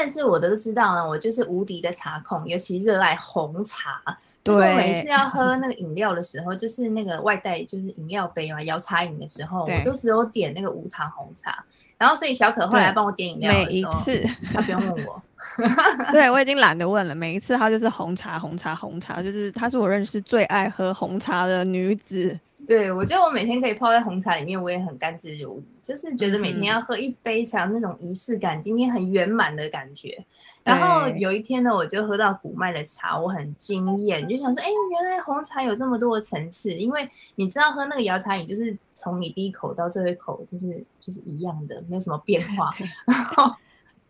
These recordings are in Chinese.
认识我的都知道呢，我就是无敌的茶控，尤其热爱红茶。对，就是、我每次要喝那个饮料的时候，就是那个外带，就是饮料杯嘛，摇茶饮的时候，我都只有点那个无糖红茶。然后，所以小可后来帮我点饮料的时候，每一次他不用问我。对，我已经懒得问了。每一次他就是红茶，红茶，红茶，就是她是我认识最爱喝红茶的女子。对，我觉得我每天可以泡在红茶里面，我也很甘之如饴，就是觉得每天要喝一杯才有那种仪式感，今天很圆满的感觉。然后有一天呢，我就喝到古麦的茶，我很惊艳，就想说，哎，原来红茶有这么多的层次。因为你知道，喝那个摇茶饮，就是从你第一口到最后一口，就是就是一样的，没有什么变化。然后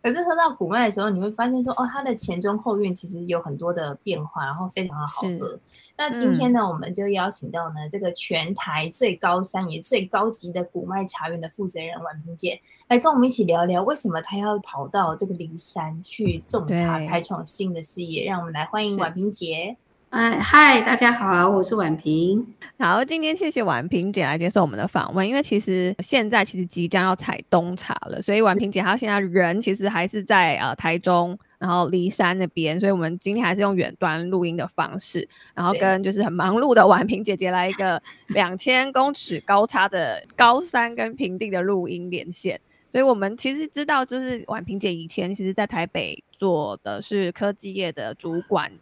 可是喝到古麦的时候，你会发现说，哦，它的前中后韵其实有很多的变化，然后非常的好喝。那今天呢，嗯、我们就邀请到呢这个全台最高山也最高级的古麦茶园的负责人婉萍姐，来跟我们一起聊聊，为什么她要跑到这个骊山去种茶，开创新的事业。让我们来欢迎婉萍姐。哎，嗨，大家好，我是婉萍。好，今天谢谢婉平姐来接受我们的访问。因为其实现在其实即将要采冬茶了，所以婉平姐她现在人其实还是在呃台中，然后离山那边，所以我们今天还是用远端录音的方式，然后跟就是很忙碌的婉平姐姐来一个 两千公尺高差的高山跟平地的录音连线。所以我们其实知道，就是婉平姐以前其实在台北做的是科技业的主管。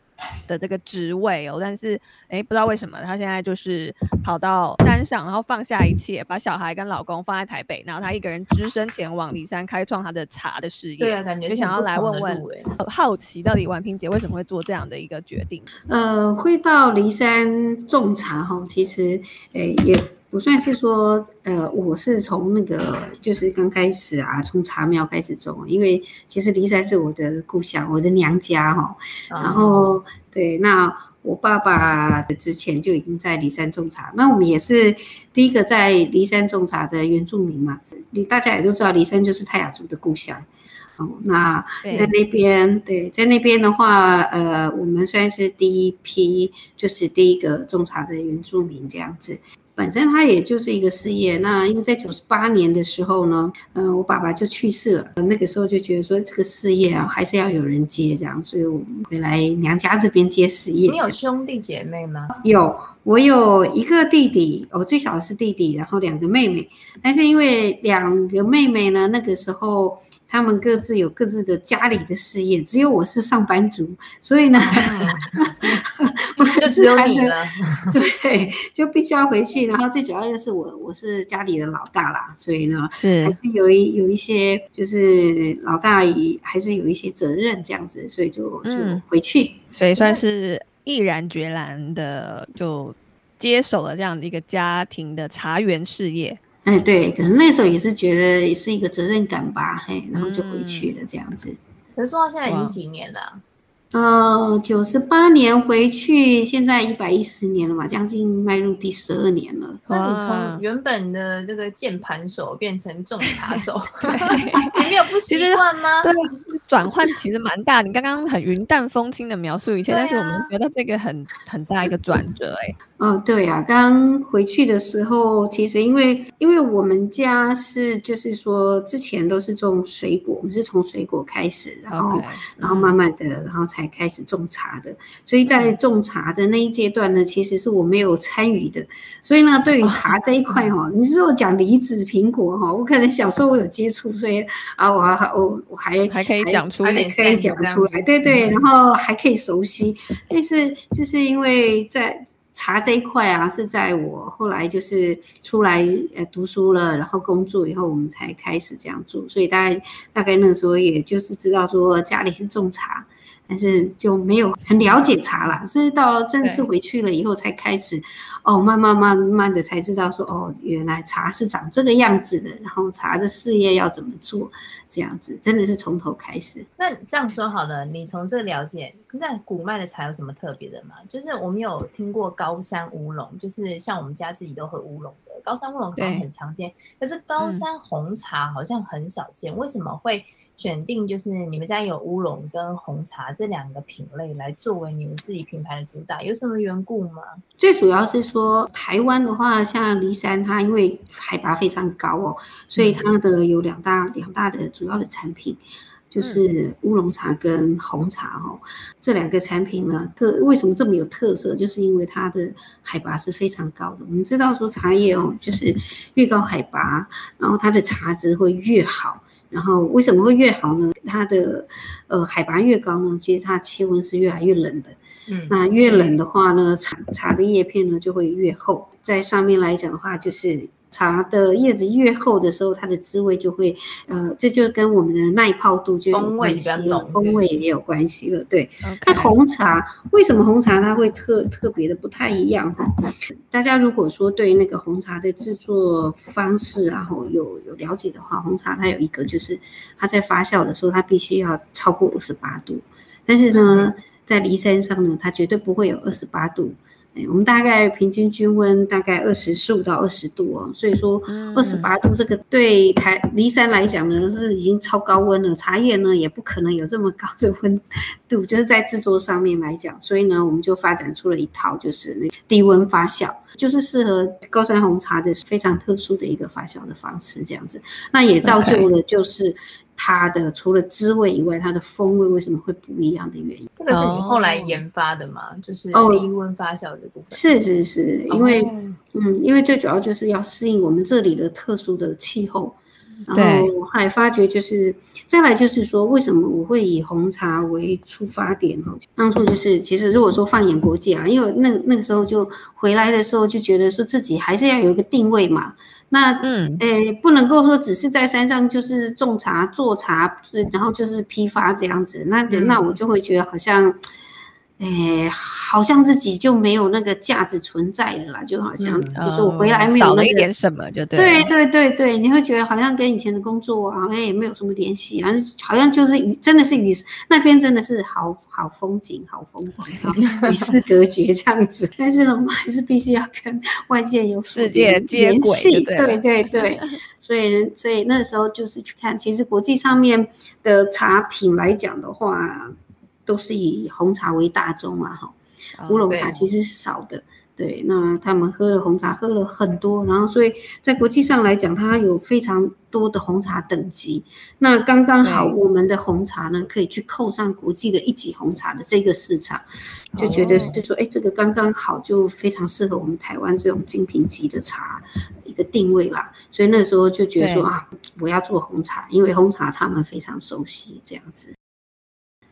的这个职位哦，但是哎，不知道为什么他现在就是跑到山上，然后放下一切，把小孩跟老公放在台北，然后他一个人只身前往骊山开创他的茶的事业。对啊，感觉就想要来问问，好奇到底婉萍姐为什么会做这样的一个决定？呃，会到骊山种茶哈，其实诶也。不算是说，呃，我是从那个就是刚开始啊，从茶苗开始种，因为其实骊山是我的故乡，我的娘家哈。然后对，那我爸爸之前就已经在骊山种茶，那我们也是第一个在骊山种茶的原住民嘛。你大家也都知道，骊山就是泰雅族的故乡。哦，那在那边，对，在那边的话，呃，我们算是第一批，就是第一个种茶的原住民这样子。反正他也就是一个事业。那因为在九十八年的时候呢，嗯、呃，我爸爸就去世了。那个时候就觉得说这个事业啊，还是要有人接这样，所以我回来娘家这边接事业。你有兄弟姐妹吗？有，我有一个弟弟，我最小的是弟弟，然后两个妹妹。但是因为两个妹妹呢，那个时候。他们各自有各自的家里的事业，只有我是上班族，所以呢，我、就只有你了，对，就必须要回去。然后最主要又是我，我是家里的老大啦，所以呢，是还是有一有一些，就是老大也还是有一些责任这样子，所以就就回去，嗯、所以算是毅然决然的就接手了这样的一个家庭的茶园事业。哎，对，可能那时候也是觉得也是一个责任感吧，嘿，然后就回去了这样子。可是说到现在已经几年了？呃，九十八年回去，现在一百一十年了嘛，将近迈入第十二年了。那你从原本的这个键盘手变成种茶手，你没有不习惯吗？对，转换其实蛮大。你刚刚很云淡风轻的描述一切，但是我们觉得这个很很大一个转折，哎。哦，对呀、啊，刚回去的时候，其实因为因为我们家是就是说之前都是种水果，我们是从水果开始，然后 Okay. 然后慢慢的，然后才开始种茶的。所以在种茶的那一阶段呢，其实是我没有参与的。所以呢，对于茶这一块哈、哦，你是我讲梨子、苹果哈，我可能小时候我有接触，所以啊，我还我我还还可以讲出来，还可以讲出来，对对，然后还可以熟悉。但是就是因为在茶这一块啊，是在我后来就是出来呃读书了，然后工作以后，我们才开始这样做。所以大概大概那个时候，也就是知道说家里是种茶，但是就没有很了解茶啦。所以到正式回去了以后，才开始哦，慢慢慢慢的才知道说，哦，原来茶是长这个样子的，然后茶的事业要怎么做，这样子真的是从头开始。那这样说好了，你从这了解，那古麦的茶有什么特别的吗？就是我们有听过高山乌龙，就是像我们家自己都喝乌龙的，高山乌龙可能很常见，可是高山红茶好像很少见，嗯、为什么会选定就是你们家有乌龙跟红茶这两个品类来作为你们自己品牌的主打，有什么缘故吗？最主要是说台湾的话，像梨山它因为海拔非常高哦，所以它的有两大两大的主要的产品。就是乌龙茶跟红茶哈，这两个产品呢，特为什么这么有特色？就是因为它的海拔是非常高的。我们知道说茶叶哦，就是越高海拔，然后它的茶质会越好。然后为什么会越好呢？它的呃海拔越高呢，其实它气温是越来越冷的。嗯，那越冷的话呢，茶茶的叶片呢就会越厚。在上面来讲的话，就是。茶的叶子越厚的时候，它的滋味就会，呃，这就跟我们的耐泡度就有关系了，风味也有关系了。对，那.红茶为什么红茶它会特特别的不太一样哈？大家如果说对那个红茶的制作方式然后有有了解的话，红茶它有一个就是它在发酵的时候，它必须要超过二十八度，但是呢，在梨山上呢，它绝对不会有二十八度。我们大概平均均温大概二十四五到二十度哦，所以说二十八度这个对台离山来讲呢是已经超高温了，茶叶呢也不可能有这么高的温度，就是在制作上面来讲，所以呢我们就发展出了一套就是那低温发酵，就是适合高山红茶的非常特殊的一个发酵的方式这样子，那也造就了就是。它的除了滋味以外，它的风味为什么会不一样的原因？这个是你后来研发的吗？哦、就是低温发酵的部分。是是是，因为、哦、嗯，因为最主要就是要适应我们这里的特殊的气候，然后我还发觉就是再来就是说，为什么我会以红茶为出发点哈？当初就是其实如果说放眼国际啊，因为那那个时候就回来的时候就觉得说自己还是要有一个定位嘛。那嗯，诶，不能够说只是在山上就是种茶做茶，然后就是批发这样子，那那我就会觉得好像。哎，好像自己就没有那个价值存在了啦，就好像就是我回来没有、那个嗯哦、少了一点什么，就对。对对对对，你会觉得好像跟以前的工作啊，哎，没有什么联系，好像好像就是与真的是与那边真的是好好风景、好风光，与世隔绝这样子。但是呢，我们还是必须要跟外界有世界接轨，对对对对。所以所以那时候就是去看，其实国际上面的茶品来讲的话。都是以红茶为大宗嘛，哈，乌龙茶其实是少的。对，对，那他们喝了红茶喝了很多，然后所以在国际上来讲，它有非常多的红茶等级。那刚刚好，我们的红茶呢，可以去扣上国际的一级红茶的这个市场，就觉得是说，哎，这个刚刚好，就非常适合我们台湾这种精品级的茶一个定位啦。所以那时候就觉得说啊，我要做红茶，因为红茶他们非常熟悉这样子。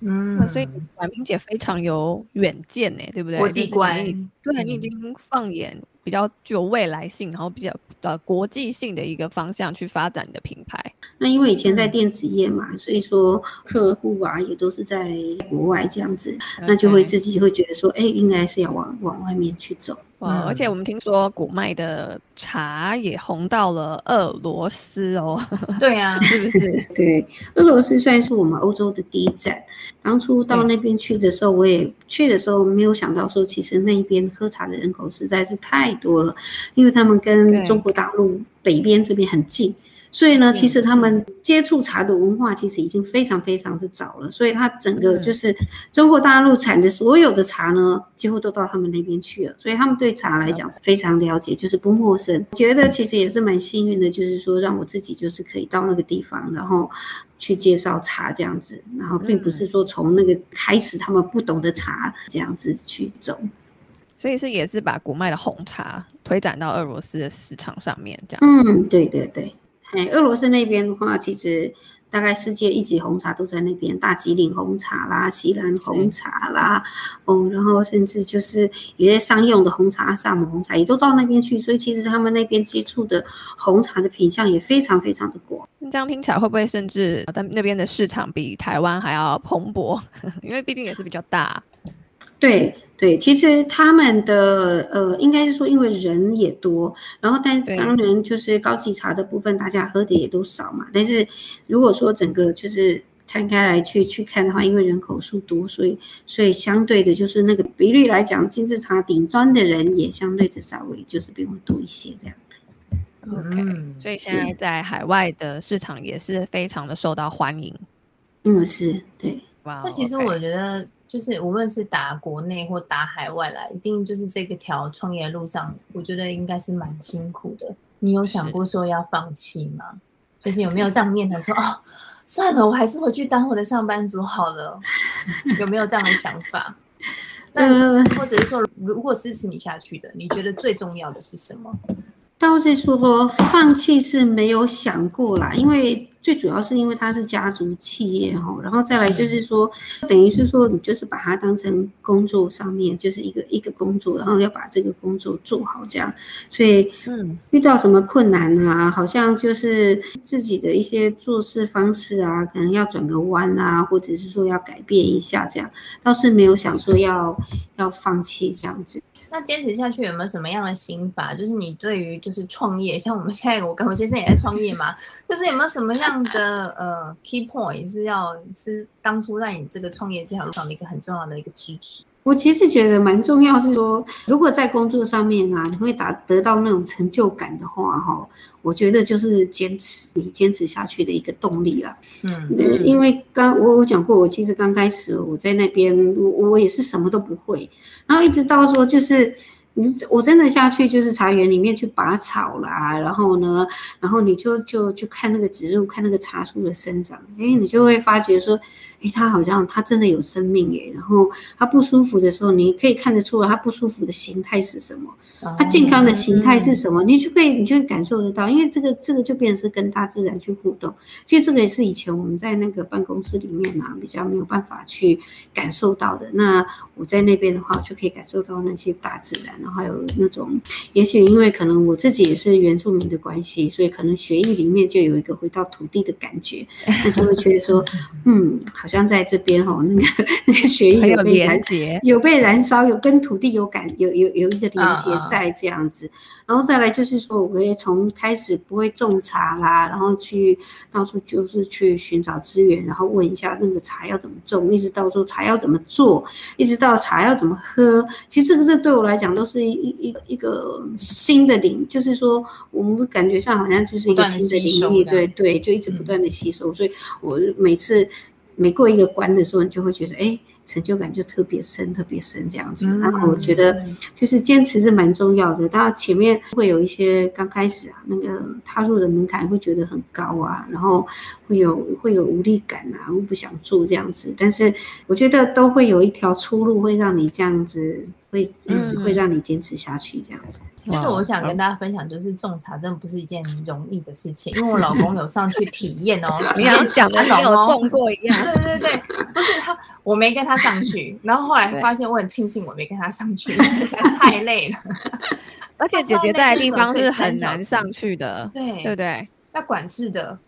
嗯，所以婉萍姐非常有远见呢，对不对？国际观，对，你已经放眼比较具有未来性，然后比较呃国际性的一个方向去发展你的品牌。那因为以前在电子业嘛，嗯、所以说客户啊也都是在国外这样子，嗯、那就会自己会觉得说，哎，应该是要往往外面去走。哇！而且我们听说古麦的茶也红到了俄罗斯哦。对啊，是不是？对，俄罗斯算是我们欧洲的第一站。当初到那边去的时候，我也去的时候没有想到说，其实那边喝茶的人口实在是太多了，因为他们跟中国大陆北边这边很近。所以呢，其实他们接触茶的文化其实已经非常非常的早了。所以它整个就是中国大陆产的所有的茶呢，几乎都到他们那边去了。所以他们对茶来讲是非常了解，就是不陌生。觉得其实也是蛮幸运的，就是说让我自己就是可以到那个地方，然后去介绍茶这样子。然后并不是说从那个开始他们不懂的茶这样子去走。所以是也是把古麦的红茶推展到俄罗斯的市场上面，这样。嗯，对对对。哎，俄罗斯那边的话，其实大概世界一级红茶都在那边，大吉岭红茶啦、锡兰红茶啦，是哦，然后甚至就是有些商用的红茶、萨姆红茶也都到那边去，所以其实他们那边接触的红茶的品相也非常非常的广。这样听起来会不会甚至在那边的市场比台湾还要蓬勃？因为毕竟也是比较大。对对，其实他们的呃，应该是说因为人也多，然后但当然就是高级茶的部分，大家喝的也都少嘛。但是如果说整个就是摊开来去去看的话，因为人口数多，所以所以相对的就是那个比率来讲，金字塔顶端的人也相对的稍微就是比我们多一些这样。OK，嗯，所以现在在海外的市场也是非常的受到欢迎。嗯，是对。哇，那其实我觉得，就是无论是打国内或打海外来，一定就是这个条创业路上，我觉得应该是蛮辛苦的。你有想过说要放弃吗？就是有没有这样念头说，哦，算了，我还是回去当我的上班族好了。有没有这样的想法？那或者是说，如果支持你下去的，你觉得最重要的是什么？倒是说放弃是没有想过啦，因为最主要是因为它是家族企业哈，然后再来就是说，等于是说你就是把它当成工作上面就是一个一个工作，然后要把这个工作做好这样，所以嗯，遇到什么困难啊，好像就是自己的一些做事方式啊，可能要转个弯啊，或者是说要改变一下这样，倒是没有想说要要放弃这样子。那坚持下去有没有什么样的心法？就是你对于就是创业，像我们现在我跟我先生也在创业嘛，就是有没有什么样的呃 key point 是要是当初在你这个创业这条路上的一个很重要的一个支持？我其实觉得蛮重要，是说如果在工作上面啊，你会达得到那种成就感的话，哈，我觉得就是坚持你坚持下去的一个动力了。嗯，因为刚我我讲过，我其实刚开始我在那边，我我也是什么都不会，然后一直到说就是。你我真的下去就是茶园里面去拔草啦，然后呢，然后你就就就看那个植物，看那个茶树的生长，哎，你就会发觉说，哎，他好像他真的有生命耶，然后他不舒服的时候，你可以看得出来他不舒服的形态是什么。他健康的形态是什么？你就可以，你就会感受得到，因为这个这个就变成是跟大自然去互动。其实这个也是以前我们在那个办公室里面啊，比较没有办法去感受到的。那我在那边的话，就可以感受到那些大自然，然后还有那种，也许因为可能我自己也是原住民的关系，所以可能血液里面就有一个回到土地的感觉，那就会觉得说，嗯，好像在这边哈，那个 那个 血液有被燃，有被燃烧，有跟土地有感，有有有一个连接。在这样子，然后再来就是说，我会从开始不会种茶啦，然后去到处就是去寻找资源，然后问一下那个茶要怎么种，一直到说茶要怎么做，一直到茶要怎么喝。其实这对我来讲都是一一一一个新的领，就是说我们感觉上好像就是一个新的领域，对对，就一直不断的吸收。嗯、所以我每次每过一个关的时候，你就会觉得哎。成就感就特别深，特别深这样子。然后我觉得，就是坚持是蛮重要的。当然前面会有一些刚开始啊，那个踏入的门槛会觉得很高啊，然后会有会有无力感啊，我不想做这样子。但是我觉得都会有一条出路，会让你这样子。会嗯，会让你坚持下去这样子。其实我想跟大家分享，就是种茶真的不是一件容易的事情，因为我老公有上去体验哦，你像讲的没有种过一样。对对对，不是他，我没跟他上去，然后后来发现我很庆幸我没跟他上去，太累了。而且姐姐在的地方是很难上去的，对对不对？要管制的，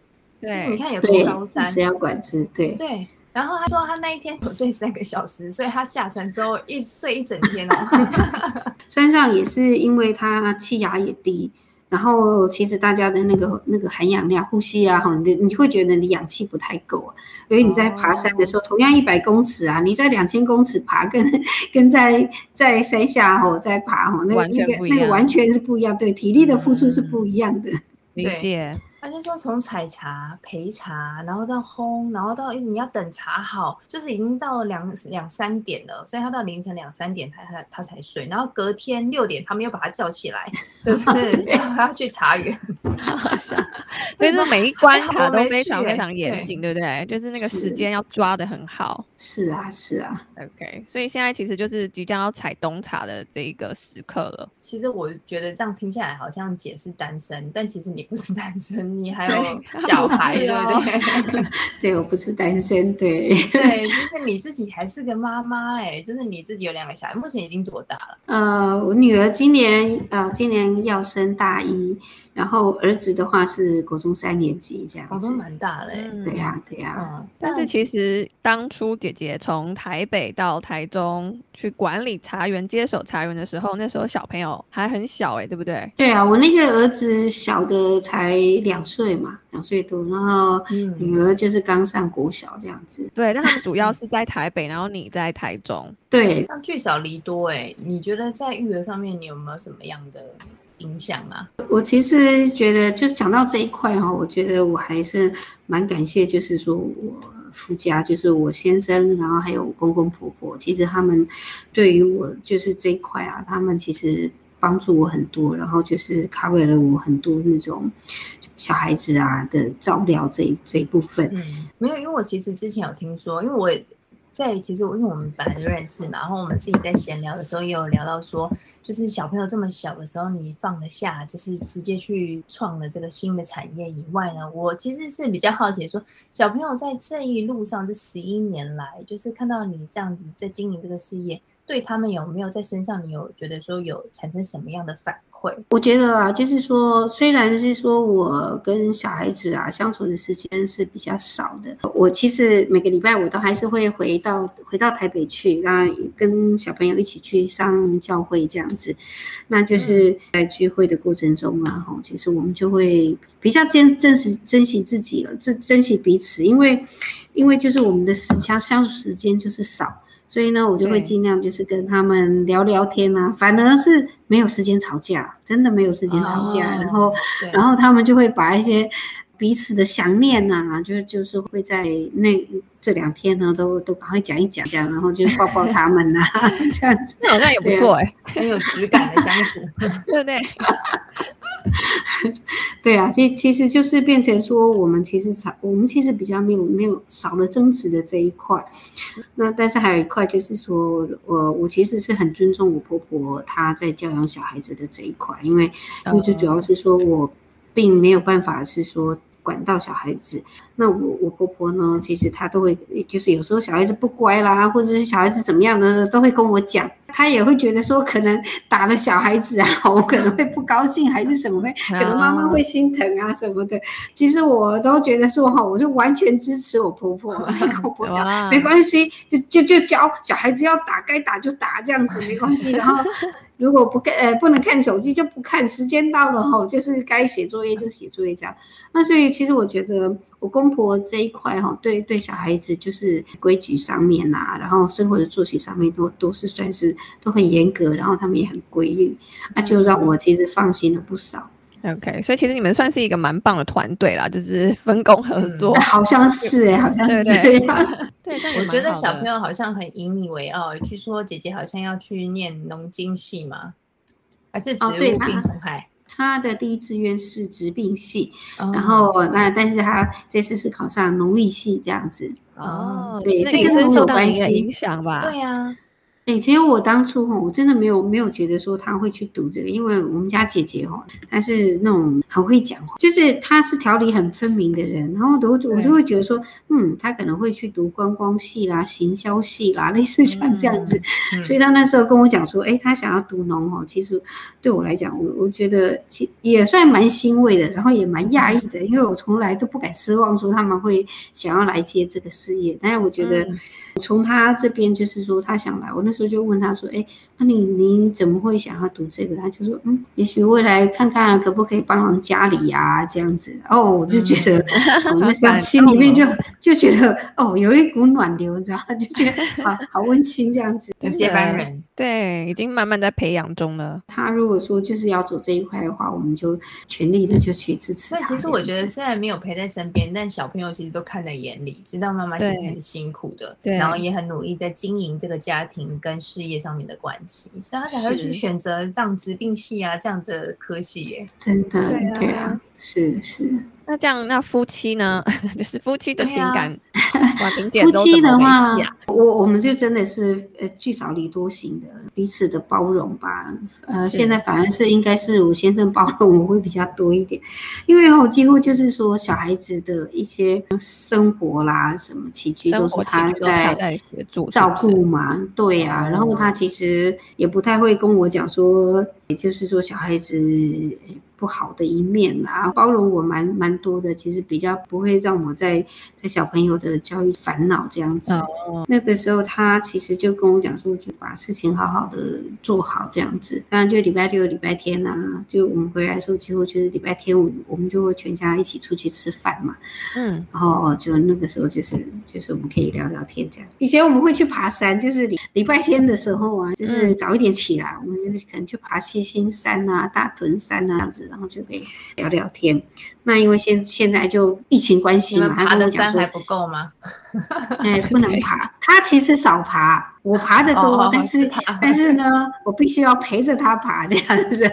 对，你看有多高山是要管制，对对。然后他说他那一天只睡三个小时，所以他下山之后一睡一整天哦。山上也是因为他气压也低，然后其实大家的那个那个含氧量、呼吸啊，哈，你你会觉得你氧气不太够啊。所以你在爬山的时候，哦、同样一百公尺啊，你在两千公尺爬跟，跟跟在在山下哦在爬哦，那个那个那个完全是不一样，对，体力的付出是不一样的。嗯、理解。他就说从采茶、焙茶，然后到烘，然后到一直你要等茶好，就是已经到两两三点了，所以他到凌晨两三点他他他才睡，然后隔天六点他们又把他叫起来，就是 要要去茶园 所以是每一关卡都非常非常严谨，对不对？就是那个时间要抓的很好。是啊，是啊，OK。所以现在其实就是即将要采冬茶的这一个时刻了。其实我觉得这样听下来好像姐是单身，但其实你不是单身。你还有 小孩，对不对？对，我不是单身，对。对，就是你自己还是个妈妈，哎，就是你自己有两个小孩，目前已经多大了？呃，我女儿今年呃今年要升大一。然后儿子的话是国中三年级这样子，都蛮大了，嗯，对呀，对呀。嗯，但是其实当初姐姐从台北到台中去管理茶园、接手茶园的时候，那时候小朋友还很小哎，对不对？对啊，我那个儿子小的才两岁嘛，两岁多，然后女儿就是刚上国小这样子。嗯，对，但他们主要是在台北，然后你在台中。对，那聚少离多哎，你觉得在育儿上面你有没有什么样的？影响吗！我其实觉得，就是讲到这一块哈，我觉得我还是蛮感谢，就是说我夫家，就是我先生，然后还有公公婆婆，其实他们对于我就是这一块啊，他们其实帮助我很多，然后就是 cover 了我很多那种小孩子啊的照料这一这一部分。嗯，没有，因为我其实之前有听说，因为我。在其实我因为我们本来就认识嘛，然后我们自己在闲聊的时候也有聊到说，就是小朋友这么小的时候，你放得下，就是直接去创了这个新的产业以外呢，我其实是比较好奇说，小朋友在这一路上这十一年来，就是看到你这样子在经营这个事业，对他们有没有在身上，你有觉得说有产生什么样的反馈？我觉得啊，就是说，虽然是说我跟小孩子啊相处的时间是比较少的，我其实每个礼拜我都还是会回到回到台北去，然后跟小朋友一起去上教会这样子。那就是在聚会的过程中啊，哈，其实我们就会比较珍珍惜珍惜自己了，珍珍惜彼此，因为因为就是我们的时相相处时间就是少。所以呢，我就会尽量就是跟他们聊聊天啊，反而是没有时间吵架，真的没有时间吵架。哦、然后，然后他们就会把一些彼此的想念呐、啊，就就是会在那这两天呢，都都赶快讲一讲，这样，然后就抱抱他们呐、啊，这样子，那好像也不错哎、欸，很有质感的相处，对不对？对啊，其其实就是变成说，我们其实少，我们其实比较没有没有少了争执的这一块。那但是还有一块就是说，我我其实是很尊重我婆婆她在教养小孩子的这一块，因为因为最主要是说我并没有办法是说。管到小孩子，那我我婆婆呢？其实她都会，就是有时候小孩子不乖啦，或者是小孩子怎么样的，都会跟我讲。她也会觉得说，可能打了小孩子啊，我可能会不高兴，还是什么会，可能妈妈会心疼啊什么的。其实我都觉得说哈，我就完全支持我婆婆，跟我婆婆讲，没关系，就就就教小孩子要打，该打就打，这样子没关系。然后。如果不看，呃，不能看手机就不看，时间到了哈，就是该写作业就写作业这样。那所以其实我觉得我公婆这一块哈，对对小孩子就是规矩上面呐，然后生活的作息上面都都是算是都很严格，然后他们也很规律，那就让我其实放心了不少。OK，所以其实你们算是一个蛮棒的团队啦，就是分工合作，嗯、好像是哎，好像是这样。对，对，我觉得小朋友好像很引以为傲。据说姐姐好像要去念农经系吗？还是植物病虫害？他的第一志愿是植病系，哦、然后那但是他这次是考上农艺系这样子。哦，对，这个是受到你的影响吧？对呀、啊。哎，其实我当初哈，我真的没有没有觉得说他会去读这个，因为我们家姐姐哈，她是那种很会讲话，就是她是条理很分明的人，然后我我就会觉得说，嗯，她可能会去读观光系啦、行销系啦，类似像这样子。嗯嗯、所以她那时候跟我讲说，哎，她想要读农哦，其实对我来讲，我我觉得其也算蛮欣慰的，然后也蛮讶异的，因为我从来都不敢奢望说他们会想要来接这个事业，但是我觉得从他这边就是说他想来，我那。所以就问他说：“哎，那你你怎么会想要读这个？”他就说：“嗯，也许未来看看可不可以帮忙家里呀、啊，这样子。”哦，我就觉得，我、嗯、那时候心里面就就觉得，哦，有一股暖流，知道就觉得好好温馨这样子。接班人，对，已经慢慢在培养中了。他如果说就是要走这一块的话，我们就全力的就去支持他。那其实我觉得，虽然没有陪在身边，但小朋友其实都看在眼里，知道妈妈其实很辛苦的，对，然后也很努力在经营这个家庭。跟事业上面的关系，所以他才会去选择这样植病系啊这样的科系耶。真的，对啊，对啊，是是。那这样，那夫妻呢？就是夫妻的情感 夫妻的话，我我们就真的是呃聚少离多型的，彼此的包容吧。呃，现在反而是应该是我先生包容我会比较多一点，因为我几乎就是说小孩子的一些生活啦、什么起居都是他在照顾嘛。对呀、啊，然后他其实也不太会跟我讲说，也就是说小孩子。不好的一面啊，包容我蛮蛮多的，其实比较不会让我在在小朋友的教育烦恼这样子。哦、那个时候他其实就跟我讲说，就把事情好好的做好这样子。当然就礼拜六、礼拜天啊，就我们回来的时候，几乎就是礼拜天我我们就会全家一起出去吃饭嘛。嗯，然后就那个时候就是就是我们可以聊聊天这样。以前我们会去爬山，就是礼礼拜天的时候啊，就是早一点起来，嗯、我们就可能去爬七星山啊、大屯山啊这样子。然后就可以聊聊天。那因为现现在就疫情关系嘛，爬的山还不够吗？哎，不能 爬。他其实少爬，我爬的多，哦、但是，是但是呢，我必须要陪着他爬这样子。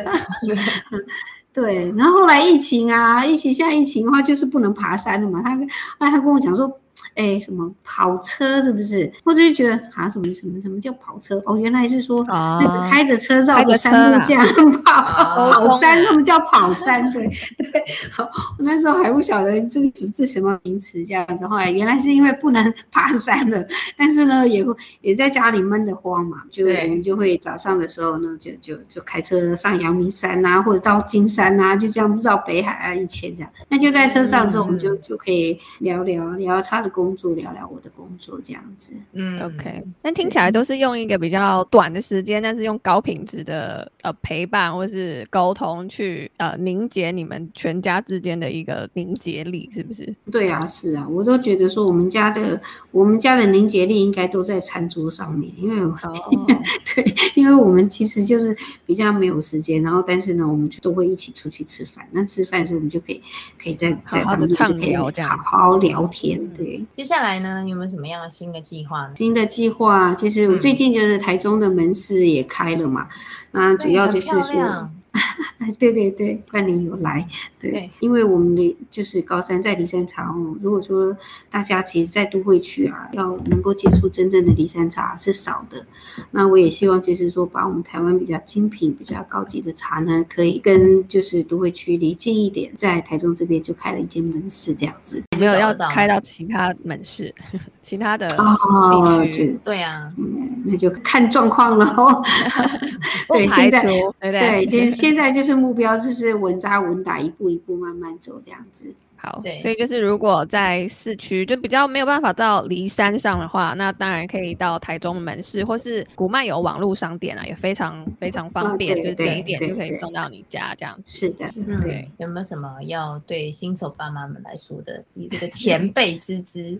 对，然后后来疫情啊，疫情现在疫情的话就是不能爬山了嘛。他他他跟我讲说。哎，什么跑车是不是？我就觉得啊，什么什么什么叫跑车？哦，原来是说、哦、那个开着车绕着山路这样 跑、哦、跑山，他们叫跑山。对对，我那时候还不晓得这个是是什么名词这样子。后来原来是因为不能 爬山了，但是呢，也会也在家里闷得慌嘛，就我们就会早上的时候呢，就就就开车上阳明山啊，或者到金山啊，就这样绕北海岸一圈这样。那就在车上的时候，我们就、嗯、就可以聊聊聊他的工。工作聊聊我的工作这样子，嗯，OK，但听起来都是用一个比较短的时间，但是用高品质的呃陪伴或是沟通去呃凝结你们全家之间的一个凝结力，是不是？对啊，是啊，我都觉得说我们家的我们家的凝结力应该都在餐桌上面，因为、哦、对，因为我们其实就是比较没有时间，然后但是呢，我们就都会一起出去吃饭，那吃饭的时候我们就可以可以在在当中就可以好好聊天，对。接下来呢，有没有什么样的新的计划呢？新的计划就是我最近就是台中的门市也开了嘛，那、嗯、主要就是说。对 对对，半年有来，对，对因为我们的就是高山在骊山茶哦。如果说大家其实，在都会区啊，要能够接触真正的骊山茶是少的。那我也希望就是说，把我们台湾比较精品、比较高级的茶呢，可以跟就是都会区离近一点，在台中这边就开了一间门市这样子。没有要开到其他门市，其他的哦，对啊，嗯，那就看状况了 哦。对，现在对对，现 现在就是目标，就是稳扎稳打，一步一步慢慢走这样子。好，对，所以就是如果在市区就比较没有办法到离山上的话，那当然可以到台中门市，或是古曼有网络商店啊，也非常非常方便，就点一点就可以送到你家这样子。是的，嗯，对。有没有什么要对新手爸妈们来说的？以这个前辈之姿。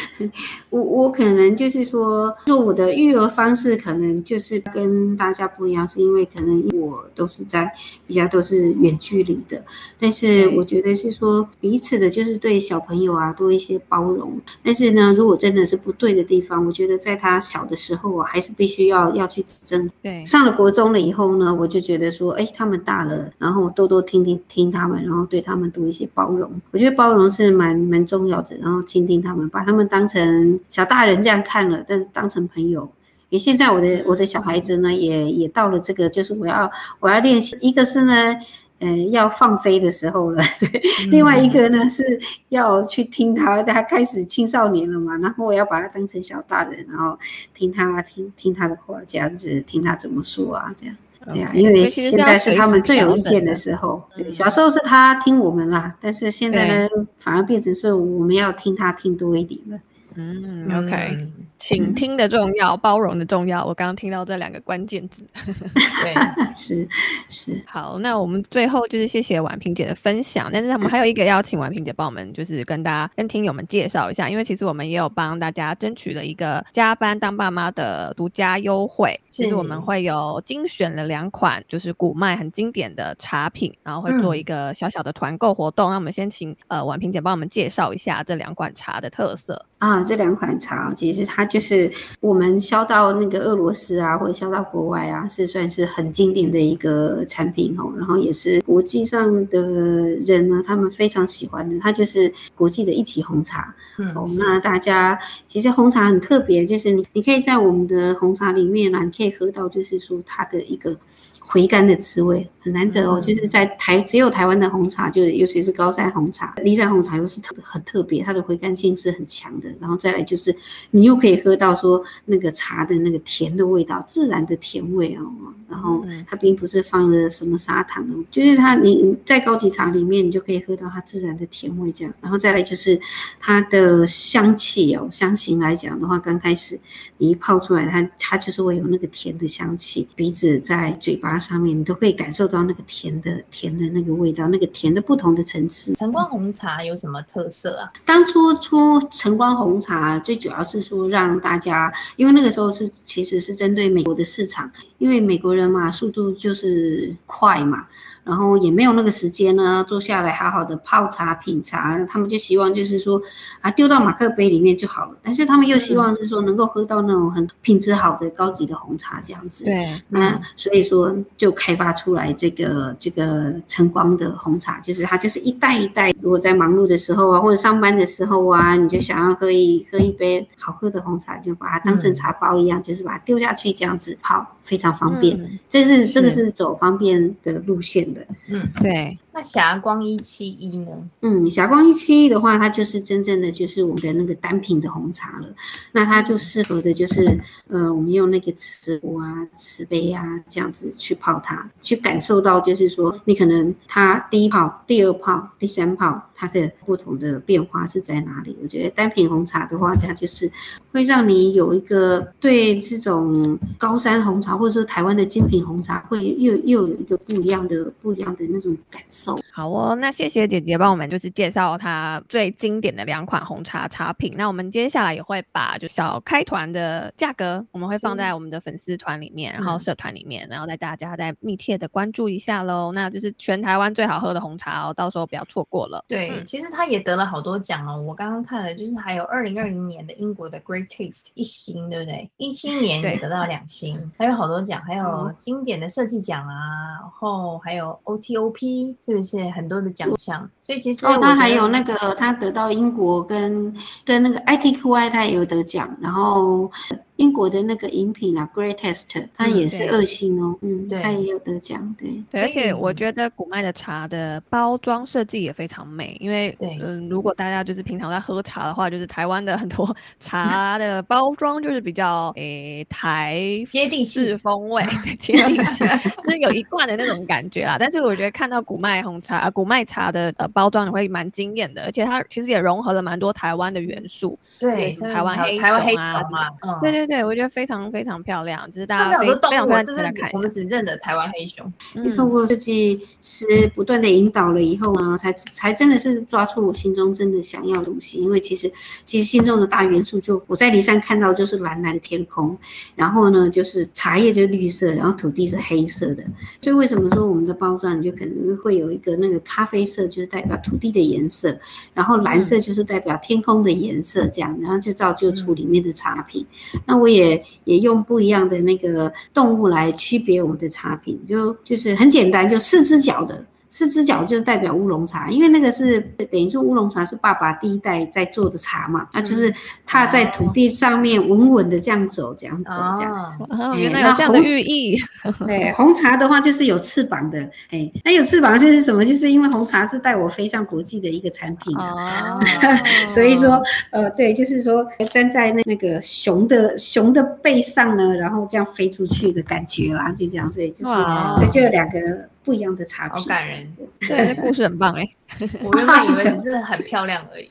我我可能就是说，做我的育儿方式可能就是跟大家不一样，是因为可能我都是在比较都是远距离的，但是。我觉得是说彼此的，就是对小朋友啊多一些包容。但是呢，如果真的是不对的地方，我觉得在他小的时候啊，还是必须要要去指正。对，上了国中了以后呢，我就觉得说，哎，他们大了，然后多多听听听他们，然后对他们多一些包容。我觉得包容是蛮蛮重要的，然后倾听他们，把他们当成小大人这样看了，但当成朋友。因为现在我的我的小孩子呢，也也到了这个，就是我要我要练习，一个是呢。嗯，要放飞的时候了。对，另外一个呢是要去听他，他开始青少年了嘛，然后我要把他当成小大人，然后听他听听他的话，这样子听他怎么说啊，这样。对啊，因为现在是他们最有意见的时候。对，小时候是他听我们啦，但是现在呢，反而变成是我们要听他听多一点了。嗯，OK，倾听的重要，包容的重要。我刚刚听到这两个关键字，对，是是。好，那我们最后就是谢谢婉萍姐的分享。但是我们还有一个邀请婉萍姐帮我们，就是跟大家跟听友们介绍一下，因为其实我们也有帮大家争取了一个加班当爸妈的独家优惠。其实我们会有精选了两款，就是古麦很经典的茶品，然后会做一个小小的团购活动。嗯、那我们先请呃婉萍姐帮我们介绍一下这两款茶的特色。啊，这两款茶其实它就是我们销到那个俄罗斯啊，或者销到国外啊，是算是很经典的一个产品哦。然后也是国际上的人呢，他们非常喜欢的，它就是国际的一级红茶。嗯，哦，那大家其实红茶很特别，就是你你可以在我们的红茶里面啊，你可以喝到，就是说它的一个。回甘的滋味很难得哦，就是在台只有台湾的红茶，就尤其是高山红茶、梨山红茶又是特很特别，它的回甘性是很强的。然后再来就是你又可以喝到说那个茶的那个甜的味道，自然的甜味哦。然后它并不是放了什么砂糖哦，就是它你在高级茶里面你就可以喝到它自然的甜味这样。然后再来就是它的香气哦，香型来讲的话，刚开始你一泡出来，它它就是会有那个甜的香气，鼻子在嘴巴上面你都可以感受到那个甜的甜的那个味道，那个甜的不同的层次。晨光红茶有什么特色啊？当初出晨光红茶，最主要是说让大家，因为那个时候是其实是针对美国的市场，因为美国人嘛，速度就是快嘛。然后也没有那个时间呢，坐下来好好的泡茶品茶，他们就希望就是说啊，丢到马克杯里面就好了。但是他们又希望是说能够喝到那种很品质好的高级的红茶这样子。对，那所以说就开发出来这个这个晨光的红茶，就是它就是一袋一袋。如果在忙碌的时候啊，或者上班的时候啊，你就想要喝一喝一杯好喝的红茶，就把它当成茶包一样，嗯、就是把它丢下去这样子泡，非常方便。嗯、这是这个是走方便的路线。嗯，对。那霞光一七一呢？嗯，霞光一七一的话，它就是真正的就是我们的那个单品的红茶了。那它就适合的就是，呃，我们用那个瓷壶啊、瓷杯啊这样子去泡它，去感受到就是说，你可能它第一泡、第二泡、第三泡，它的不同的变化是在哪里？我觉得单品红茶的话，它就是会让你有一个对这种高山红茶或者说台湾的精品红茶，会又又有一个不一样的、不一样的那种感受。好哦，那谢谢姐姐帮我们就是介绍她最经典的两款红茶茶品。那我们接下来也会把就小开团的价格，我们会放在我们的粉丝团里面，然后社团里面，然后带大家再密切的关注一下喽。那就是全台湾最好喝的红茶哦，到时候不要错过了。对，嗯、其实它也得了好多奖哦。我刚刚看了，就是还有二零二零年的英国的 Great Taste 一星，对不对？一七年也得到两星，还有好多奖，还有经典的设计奖啊，然后还有 OTOP。就是很多的奖项，所以其实哦，他还有那个，他得到英国跟跟那个 ITQI，他也有得奖，然后。英国的那个饮品啊，Greatest，它也是二星哦，嗯，对，它也有得奖，对，对，而且我觉得古麦的茶的包装设计也非常美，因为，嗯，如果大家就是平常在喝茶的话，就是台湾的很多茶的包装就是比较诶台接地气。风味，接地气，就是有一贯的那种感觉啦。但是我觉得看到古麦红茶、古麦茶的呃包装，你会蛮惊艳的，而且它其实也融合了蛮多台湾的元素，对，台湾黑台湾黑啊，嗯，对对对。对，我觉得非常非常漂亮，就是大家非常非常非常看。我们只认得台湾黑熊，嗯，通过设计师不断的引导了以后呢，才才真的是抓出我心中真的想要的东西。因为其实其实心中的大元素就我在梨山看到就是蓝蓝的天空，然后呢就是茶叶就绿色，然后土地是黑色的。所以为什么说我们的包装就可能会有一个那个咖啡色，就是代表土地的颜色，然后蓝色就是代表天空的颜色，这样，然后就造就出里面的茶品。那我也也用不一样的那个动物来区别我们的茶品，就就是很简单，就四只脚的。四只脚就是代表乌龙茶，因为那个是等于说乌龙茶是爸爸第一代在做的茶嘛，那、嗯、就是踏在土地上面稳稳的这样走，这样走这样。哦，原来有这样的寓意。对，红茶的话就是有翅膀的，哎，那有翅膀就是什么？就是因为红茶是带我飞向国际的一个产品啊。哦、所以说，呃，对，就是说站在那那个熊的熊的背上呢，然后这样飞出去的感觉啦，就这样，所以就是，所以就有两个。不一样的茶品，好感人。对，这故事很棒哎。我原本以为只是 很漂亮而已。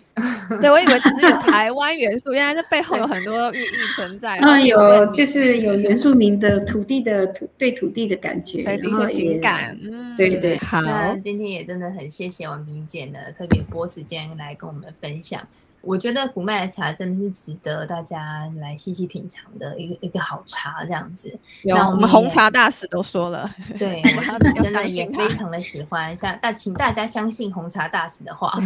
对，我以为只是有台湾元素，原来这背后有很多寓意存在。嗯，有就是有原住民的土地的土对土地的感觉，对一些情感。嗯，对对。好，那今天也真的很谢谢王萍姐呢，特别拨时间来跟我们分享。我觉得古麦的茶真的是值得大家来细细品尝的一个一个好茶，这样子。有，我们红茶大使都说了，对，我真的也非常的喜欢。像大，请大家相信红茶大使的话。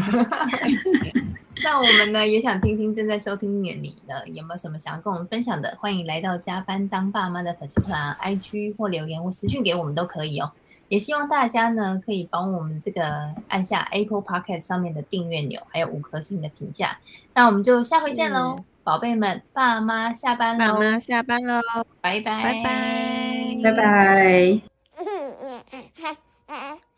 那我们呢也想听听正在收听的你呢，有没有什么想要跟我们分享的？欢迎来到加班当爸妈的粉丝团、IG 或留言或私讯给我们都可以哦。也希望大家呢，可以帮我们这个按下 Apple Pocket 上面的订阅钮，还有五颗星的评价。那我们就下回见喽，宝贝们，爸妈下班喽，爸妈下班喽，拜拜拜拜拜拜。